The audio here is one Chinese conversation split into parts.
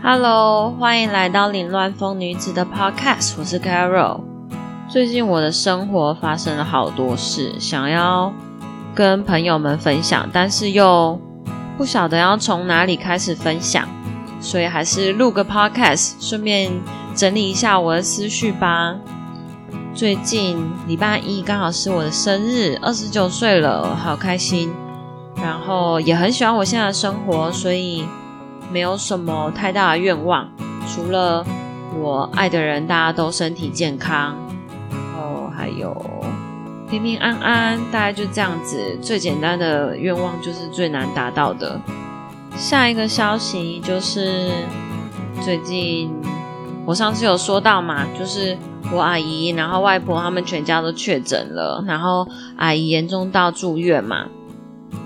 Hello，欢迎来到凌乱风女子的 Podcast，我是 Carol。最近我的生活发生了好多事，想要跟朋友们分享，但是又不晓得要从哪里开始分享，所以还是录个 Podcast，顺便整理一下我的思绪吧。最近礼拜一刚好是我的生日，二十九岁了，好开心。然后也很喜欢我现在的生活，所以没有什么太大的愿望，除了我爱的人大家都身体健康，然后还有平平安安，大概就这样子。最简单的愿望就是最难达到的。下一个消息就是最近我上次有说到嘛，就是我阿姨，然后外婆他们全家都确诊了，然后阿姨严重到住院嘛。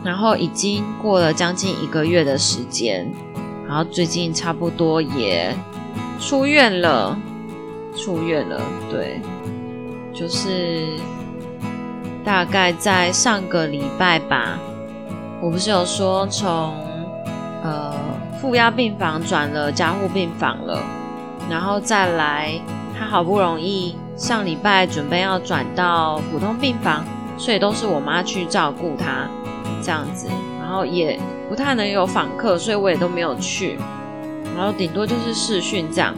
然后已经过了将近一个月的时间，然后最近差不多也出院了，出院了，对，就是大概在上个礼拜吧，我不是有说从呃负压病房转了加护病房了，然后再来他好不容易上礼拜准备要转到普通病房，所以都是我妈去照顾他。这样子，然后也不太能有访客，所以我也都没有去，然后顶多就是视讯这样。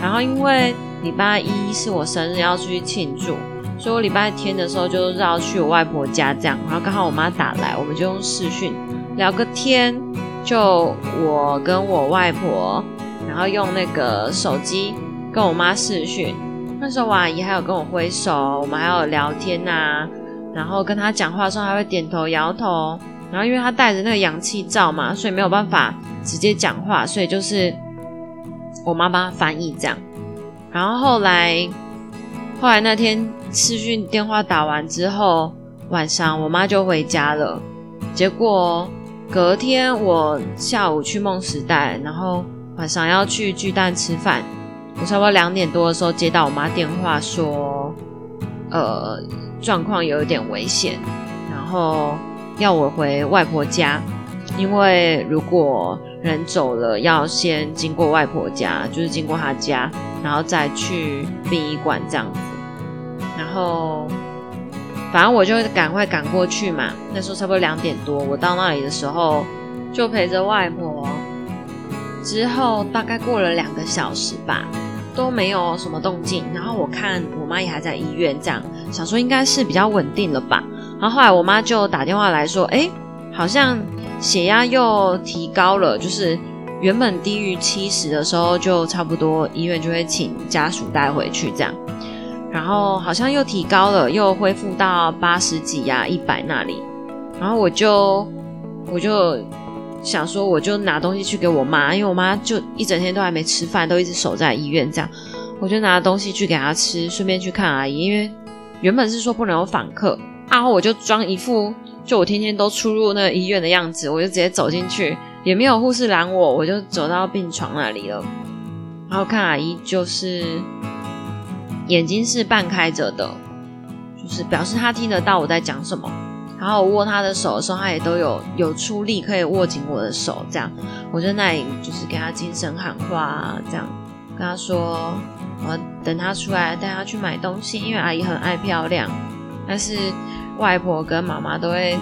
然后因为礼拜一是我生日要出去庆祝，所以我礼拜天的时候就绕去我外婆家这样。然后刚好我妈打来，我们就用视讯聊个天，就我跟我外婆，然后用那个手机跟我妈视讯。那时候我阿姨还有跟我挥手，我们还有聊天呐。然后跟她讲话的时候，还会点头摇头。然后因为他戴着那个氧气罩嘛，所以没有办法直接讲话，所以就是我妈帮他翻译这样。然后后来，后来那天视讯电话打完之后，晚上我妈就回家了。结果隔天我下午去梦时代，然后晚上要去巨蛋吃饭。我差不多两点多的时候接到我妈电话说，呃。状况有一点危险，然后要我回外婆家，因为如果人走了，要先经过外婆家，就是经过她家，然后再去殡仪馆这样子。然后反正我就赶快赶过去嘛。那时候差不多两点多，我到那里的时候就陪着外婆。之后大概过了两个小时吧。都没有什么动静，然后我看我妈也还在医院，这样想说应该是比较稳定了吧。然后后来我妈就打电话来说，哎，好像血压又提高了，就是原本低于七十的时候，就差不多医院就会请家属带回去这样。然后好像又提高了，又恢复到八十几呀、一百那里。然后我就我就。想说我就拿东西去给我妈，因为我妈就一整天都还没吃饭，都一直守在医院这样。我就拿东西去给她吃，顺便去看阿姨，因为原本是说不能有访客，然后我就装一副就我天天都出入那个医院的样子，我就直接走进去，也没有护士拦我，我就走到病床那里了。然后看阿姨就是眼睛是半开着的，就是表示她听得到我在讲什么。然后我握她的手的时候，她也都有有出力可以握紧我的手，这样我在那里就是给她精神喊话，这样跟她说，我等她出来带她去买东西，因为阿姨很爱漂亮，但是外婆跟妈妈都会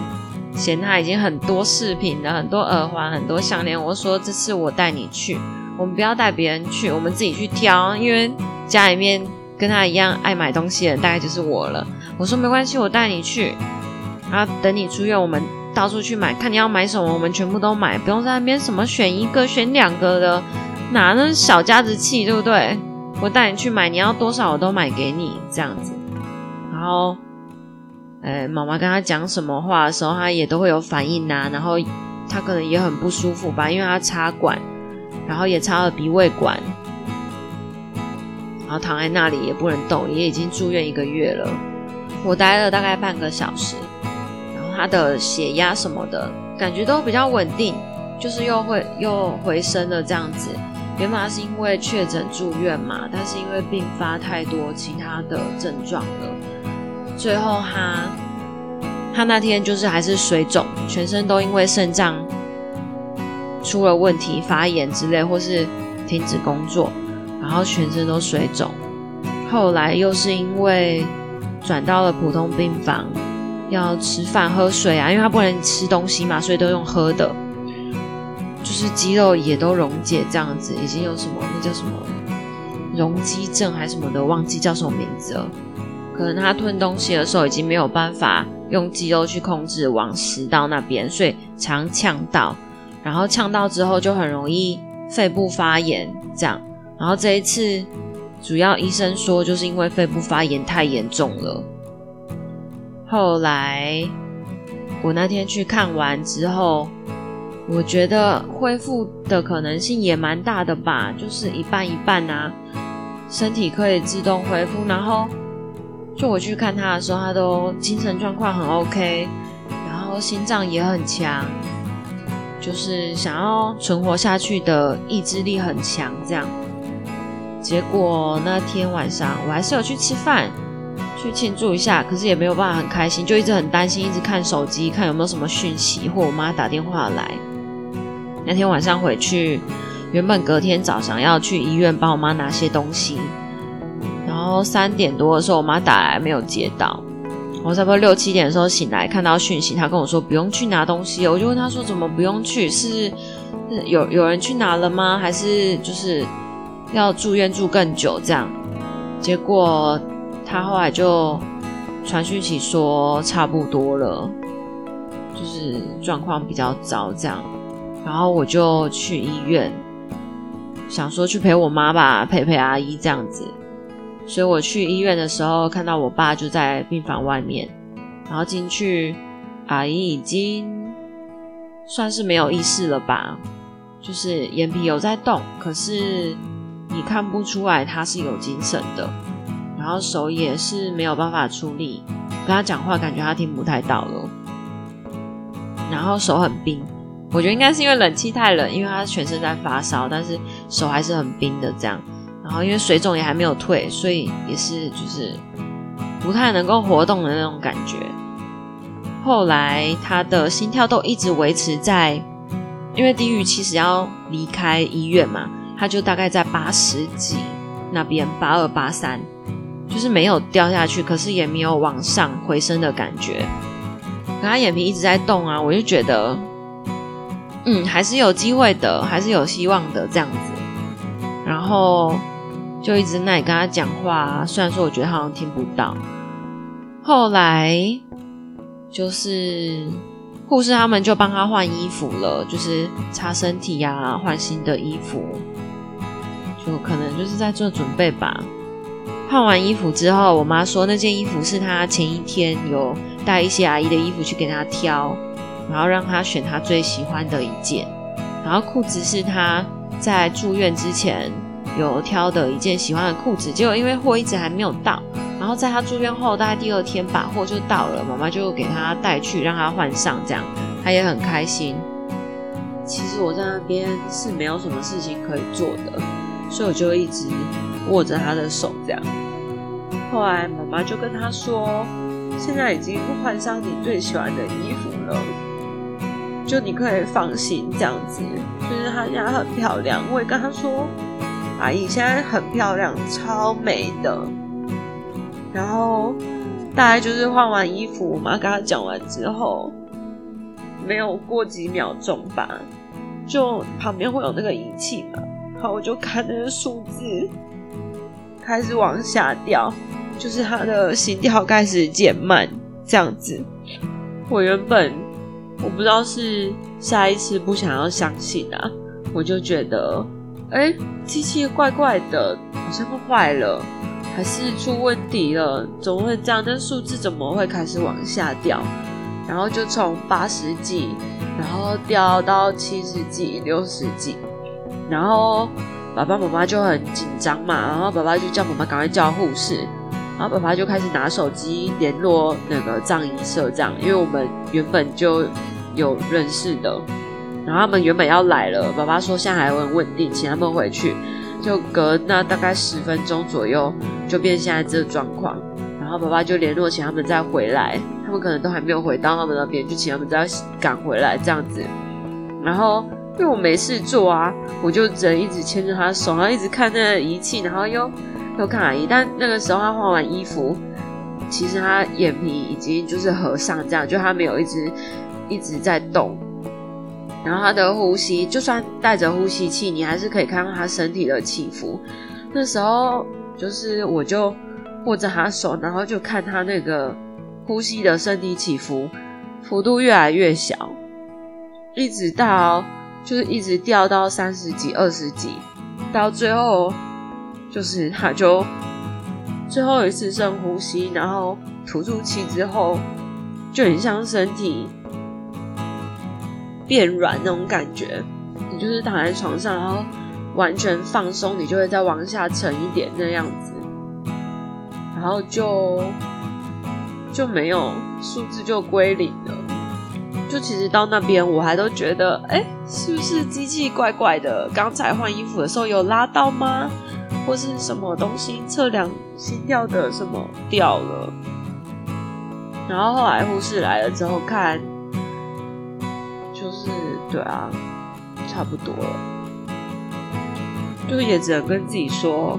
嫌他已经很多饰品了，很多耳环，很多项链。我说这次我带你去，我们不要带别人去，我们自己去挑，因为家里面跟他一样爱买东西的大概就是我了。我说没关系，我带你去。然后等你出院，我们到处去买，看你要买什么，我们全部都买，不用在那边什么选一个、选两个的，哪那小家子气，对不对？我带你去买，你要多少我都买给你，这样子。然后，哎，妈妈跟他讲什么话的时候，他也都会有反应呐。然后他可能也很不舒服吧，因为他插管，然后也插了鼻胃管，然后躺在那里也不能动，也已经住院一个月了。我待了大概半个小时。然后他的血压什么的感觉都比较稳定，就是又会又回升了这样子。原本是因为确诊住院嘛，但是因为并发太多其他的症状了，最后他他那天就是还是水肿，全身都因为肾脏出了问题发炎之类，或是停止工作，然后全身都水肿。后来又是因为转到了普通病房，要吃饭喝水啊，因为他不能吃东西嘛，所以都用喝的，就是肌肉也都溶解这样子，已经有什么那叫什么容积症还是什么的，忘记叫什么名字了。可能他吞东西的时候已经没有办法用肌肉去控制往食道那边，所以常呛到，然后呛到之后就很容易肺部发炎这样。然后这一次主要医生说就是因为肺部发炎太严重了。后来我那天去看完之后，我觉得恢复的可能性也蛮大的吧，就是一半一半啊，身体可以自动恢复，然后。就我去看他的时候，他都精神状况很 OK，然后心脏也很强，就是想要存活下去的意志力很强。这样，结果那天晚上我还是有去吃饭，去庆祝一下，可是也没有办法很开心，就一直很担心，一直看手机，看有没有什么讯息或我妈打电话来。那天晚上回去，原本隔天早上要去医院帮我妈拿些东西。然后三点多的时候，我妈打来没有接到。我差不多六七点的时候醒来，看到讯息，她跟我说不用去拿东西。我就问她说怎么不用去？是有有人去拿了吗？还是就是要住院住更久这样？结果她后来就传讯息说差不多了，就是状况比较糟这样。然后我就去医院，想说去陪我妈吧，陪陪阿姨这样子。所以我去医院的时候，看到我爸就在病房外面，然后进去，阿姨已经算是没有意识了吧，就是眼皮有在动，可是你看不出来他是有精神的，然后手也是没有办法出力，跟他讲话感觉他听不太到了，然后手很冰，我觉得应该是因为冷气太冷，因为他全身在发烧，但是手还是很冰的这样。然后因为水肿也还没有退，所以也是就是不太能够活动的那种感觉。后来他的心跳都一直维持在，因为低于其实要离开医院嘛，他就大概在八十几那边，八二八三，就是没有掉下去，可是也没有往上回升的感觉。可他眼皮一直在动啊，我就觉得，嗯，还是有机会的，还是有希望的这样子。然后。就一直那里跟他讲话，虽然说我觉得他好像听不到。后来就是护士他们就帮他换衣服了，就是擦身体呀，换新的衣服，就可能就是在做准备吧。换完衣服之后，我妈说那件衣服是她前一天有带一些阿姨的衣服去给她挑，然后让她选她最喜欢的一件。然后裤子是她在住院之前。有挑的一件喜欢的裤子，结果因为货一直还没有到，然后在他住院后大概第二天把货就到了，妈妈就给他带去让他换上，这样他也很开心。其实我在那边是没有什么事情可以做的，所以我就一直握着他的手这样。后来妈妈就跟他说：“现在已经换上你最喜欢的衣服了，就你可以放心这样子。就是他家很漂亮，我也跟他说。”阿姨现在很漂亮，超美的。然后大概就是换完衣服，我妈跟她讲完之后，没有过几秒钟吧，就旁边会有那个仪器嘛，然后我就看那个数字开始往下掉，就是她的心跳开始减慢，这样子。我原本我不知道是下一次不想要相信啊，我就觉得。哎，机器怪怪的，好像坏了，还是出问题了？怎么会这样？那数字怎么会开始往下掉？然后就从八十几，然后掉到七十几、六十几，然后爸爸妈妈就很紧张嘛，然后爸爸就叫妈妈赶快叫护士，然后爸爸就开始拿手机联络那个藏医社，这样，因为我们原本就有认识的。然后他们原本要来了，爸爸说现在还很稳定，请他们回去。就隔那大概十分钟左右，就变现在这个状况。然后爸爸就联络请他们再回来，他们可能都还没有回到他们那边，就请他们再赶回来这样子。然后因为我没事做啊，我就只能一直牵着他手，然后一直看那个仪器，然后又又看阿姨。但那个时候他换完衣服，其实他眼皮已经就是合上，这样就他没有一直一直在动。然后他的呼吸，就算带着呼吸器，你还是可以看到他身体的起伏。那时候就是我就握着他手，然后就看他那个呼吸的身体起伏，幅度越来越小，一直到就是一直掉到三十几、二十几，到最后就是他就最后一次深呼吸，然后吐出气之后，就很像身体。变软那种感觉，你就是躺在床上，然后完全放松，你就会再往下沉一点那样子，然后就就没有数字就归零了。就其实到那边我还都觉得，哎，是不是机器怪怪的？刚才换衣服的时候有拉到吗？或是什么东西测量心跳的什么掉了？然后后来护士来了之后看。就是对啊，差不多了，就也只能跟自己说，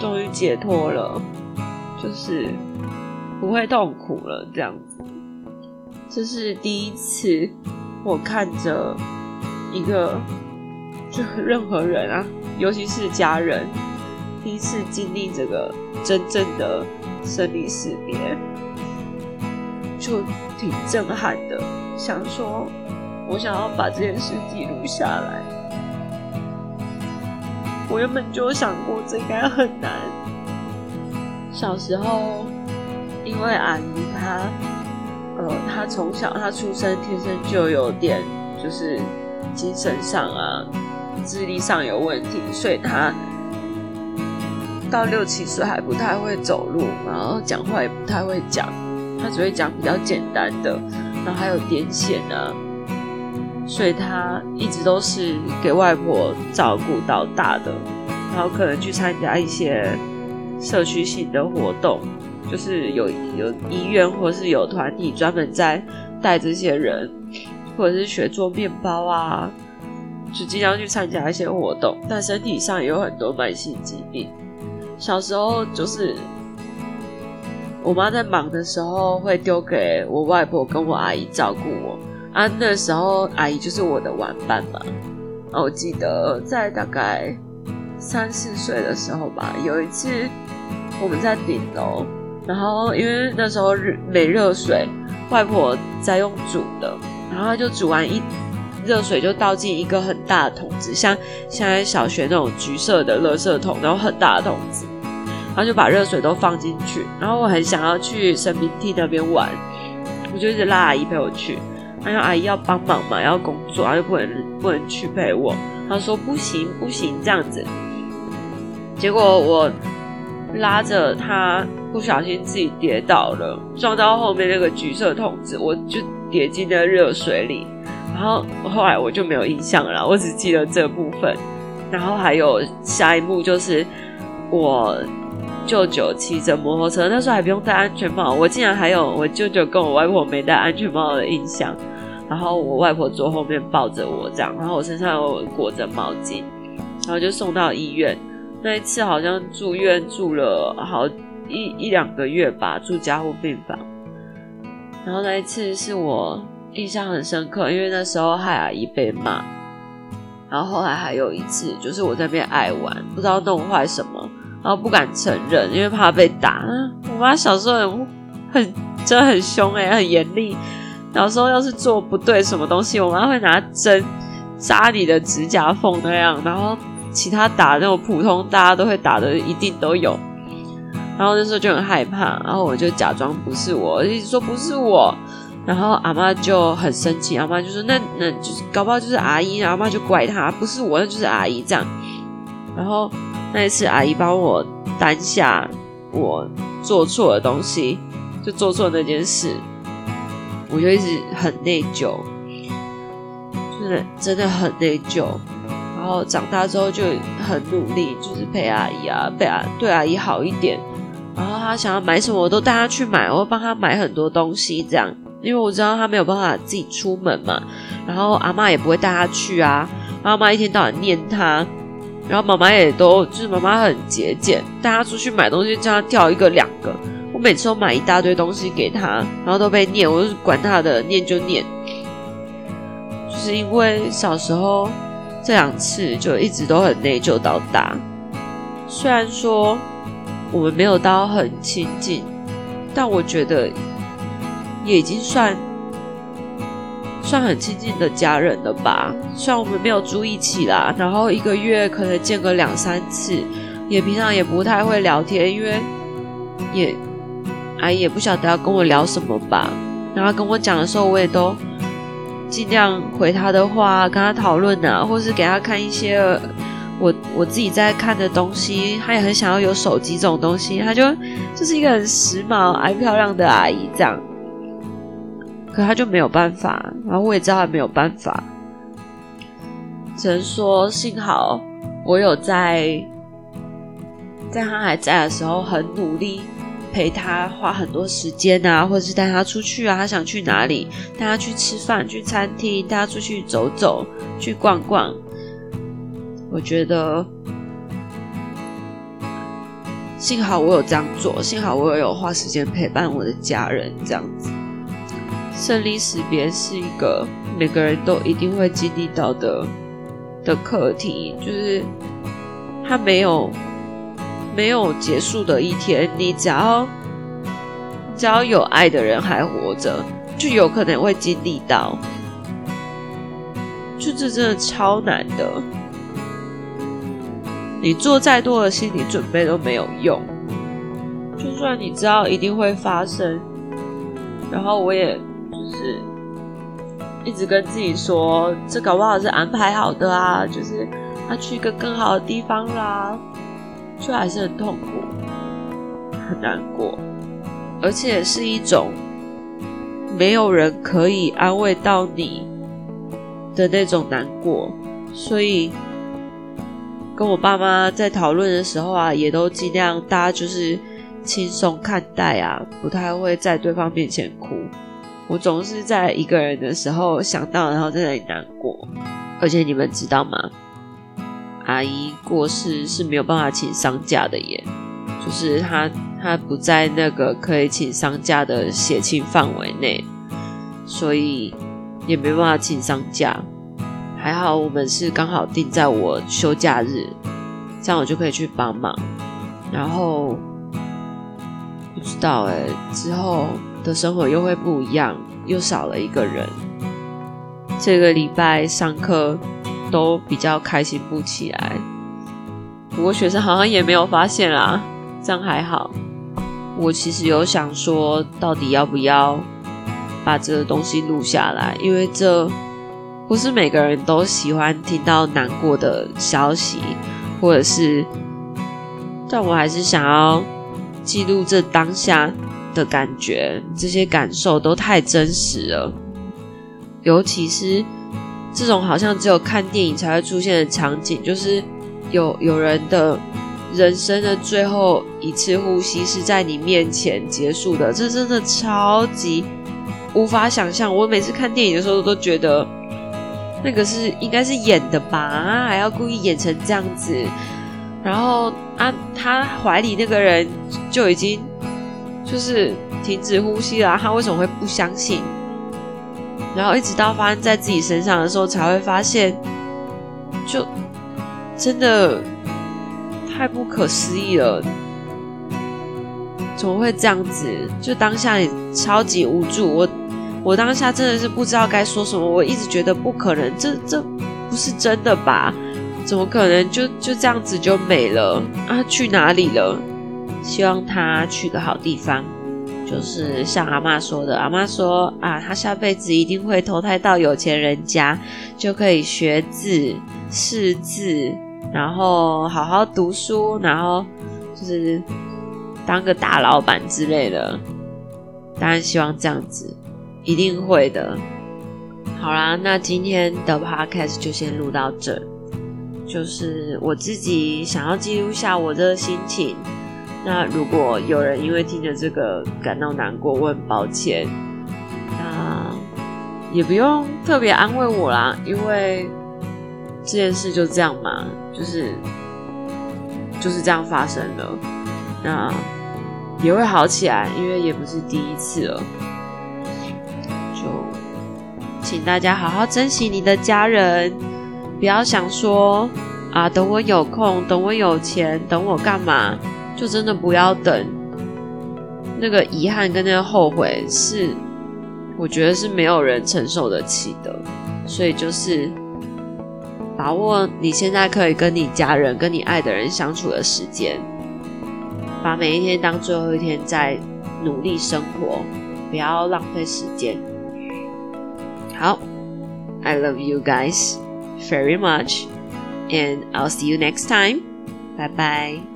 终于解脱了，就是不会痛苦了这样子。这是第一次我看着一个，就任何人啊，尤其是家人，第一次经历这个真正的生离死别，就挺震撼的，想说。我想要把这件事记录下来。我原本就想过这应该很难。小时候，因为阿姨她，呃，她从小她出生天生就有点就是精神上啊、智力上有问题，所以她到六七岁还不太会走路，然后讲话也不太会讲，她只会讲比较简单的，然后还有癫痫啊。所以他一直都是给外婆照顾到大的，然后可能去参加一些社区性的活动，就是有有医院或是有团体专门在带这些人，或者是学做面包啊，就经常去参加一些活动。但身体上也有很多慢性疾病。小时候就是我妈在忙的时候，会丢给我外婆跟我阿姨照顾我。啊，那时候阿姨就是我的玩伴嘛。啊，我记得在大概三四岁的时候吧，有一次我们在顶楼，然后因为那时候热没热水，外婆在用煮的，然后就煮完一热水就倒进一个很大的桶子，像现在小学那种橘色的垃圾桶，然后很大的桶子，然后就把热水都放进去，然后我很想要去神明厅那边玩，我就一直拉阿姨陪我去。他说：“阿姨要帮忙嘛，要工作，他就不能不能去陪我。”他说：“不行不行，这样子。”结果我拉着他，不小心自己跌倒了，撞到后面那个橘色桶子，我就跌进了热水里。然后后来我就没有印象了，我只记得这部分。然后还有下一幕就是我舅舅骑着摩托车，那时候还不用戴安全帽，我竟然还有我舅舅跟我外婆没戴安全帽的印象。然后我外婆坐后面抱着我这样，然后我身上有裹着毛巾，然后就送到医院。那一次好像住院住了好一一两个月吧，住加护病房。然后那一次是我印象很深刻，因为那时候害阿姨被骂。然后后来还有一次，就是我在那边爱玩，不知道弄坏什么，然后不敢承认，因为怕被打。我妈小时候很很真的很凶哎，很严厉。有时候要是做不对什么东西，我妈会拿针扎你的指甲缝那样，然后其他打那种普通大家都会打的一定都有。然后那时候就很害怕，然后我就假装不是我，一直说不是我。然后阿妈就很生气，阿妈就说：“那那就是搞不好就是阿姨。”然后阿妈就怪他，不是我，那就是阿姨这样。然后那一次阿姨帮我担下我做错的东西，就做错那件事。我就一直很内疚，就是真的很内疚。然后长大之后就很努力，就是陪阿姨啊，陪阿对阿姨好一点。然后她想要买什么，我都带她去买，我会帮她买很多东西，这样。因为我知道她没有办法自己出门嘛，然后阿妈也不会带她去啊，妈妈一天到晚念他，然后妈妈也都就是妈妈很节俭，带他出去买东西叫他挑一个两个。每次都买一大堆东西给他，然后都被念，我就管他的，念就念。就是因为小时候这两次就一直都很内疚到大，虽然说我们没有到很亲近，但我觉得也已经算算很亲近的家人了吧。虽然我们没有住一起啦，然后一个月可能见个两三次，也平常也不太会聊天，因为也。阿姨也不晓得要跟我聊什么吧，然后跟我讲的时候，我也都尽量回他的话，跟他讨论啊，或是给他看一些我我自己在看的东西。他也很想要有手机这种东西，他就就是一个很时髦、爱漂亮的阿姨这样。可他就没有办法，然后我也知道他没有办法，只能说幸好我有在在他还在的时候很努力。陪他花很多时间啊，或者是带他出去啊，他想去哪里，带他去吃饭，去餐厅，带他出去走走，去逛逛。我觉得幸好我有这样做，幸好我有花时间陪伴我的家人，这样子。生离死别是一个每个人都一定会经历到的的课题，就是他没有。没有结束的一天，你只要只要有爱的人还活着，就有可能会经历到。就这真的超难的，你做再多的心理准备都没有用。就算你知道一定会发生，然后我也就是一直跟自己说，这搞不好是安排好的啊，就是他去一个更好的地方啦。却还是很痛苦，很难过，而且是一种没有人可以安慰到你的那种难过。所以，跟我爸妈在讨论的时候啊，也都尽量大家就是轻松看待啊，不太会在对方面前哭。我总是在一个人的时候想到，然后在那里难过。而且你们知道吗？阿姨过世是没有办法请丧假的耶，就是她她不在那个可以请丧假的血亲范围内，所以也没办法请丧假。还好我们是刚好定在我休假日，这样我就可以去帮忙。然后不知道哎，之后的生活又会不一样，又少了一个人。这个礼拜上课。都比较开心不起来，不过学生好像也没有发现啦，这样还好。我其实有想说，到底要不要把这个东西录下来？因为这不是每个人都喜欢听到难过的消息，或者是，但我还是想要记录这当下的感觉，这些感受都太真实了，尤其是。这种好像只有看电影才会出现的场景，就是有有人的人生的最后一次呼吸是在你面前结束的，这真的超级无法想象。我每次看电影的时候都觉得那个是应该是演的吧，还要故意演成这样子，然后啊，他怀里那个人就已经就是停止呼吸了，他为什么会不相信？然后一直到发生在自己身上的时候，才会发现，就真的太不可思议了，怎么会这样子？就当下也超级无助，我我当下真的是不知道该说什么，我一直觉得不可能，这这不是真的吧？怎么可能就就这样子就没了啊？去哪里了？希望他去个好地方。就是像阿妈说的，阿妈说啊，她下辈子一定会投胎到有钱人家，就可以学字、识字，然后好好读书，然后就是当个大老板之类的。当然希望这样子，一定会的。好啦，那今天的 podcast 就先录到这，就是我自己想要记录下我的心情。那如果有人因为听着这个感到难过，我很抱歉。那也不用特别安慰我啦，因为这件事就这样嘛，就是就是这样发生了，那也会好起来，因为也不是第一次了。就请大家好好珍惜你的家人，不要想说啊，等我有空，等我有钱，等我干嘛，就真的不要等。那个遗憾跟那个后悔是，我觉得是没有人承受得起的，所以就是。把握你现在可以跟你家人、跟你爱的人相处的时间，把每一天当最后一天在努力生活，不要浪费时间。好，I love you guys very much, and I'll see you next time. 拜拜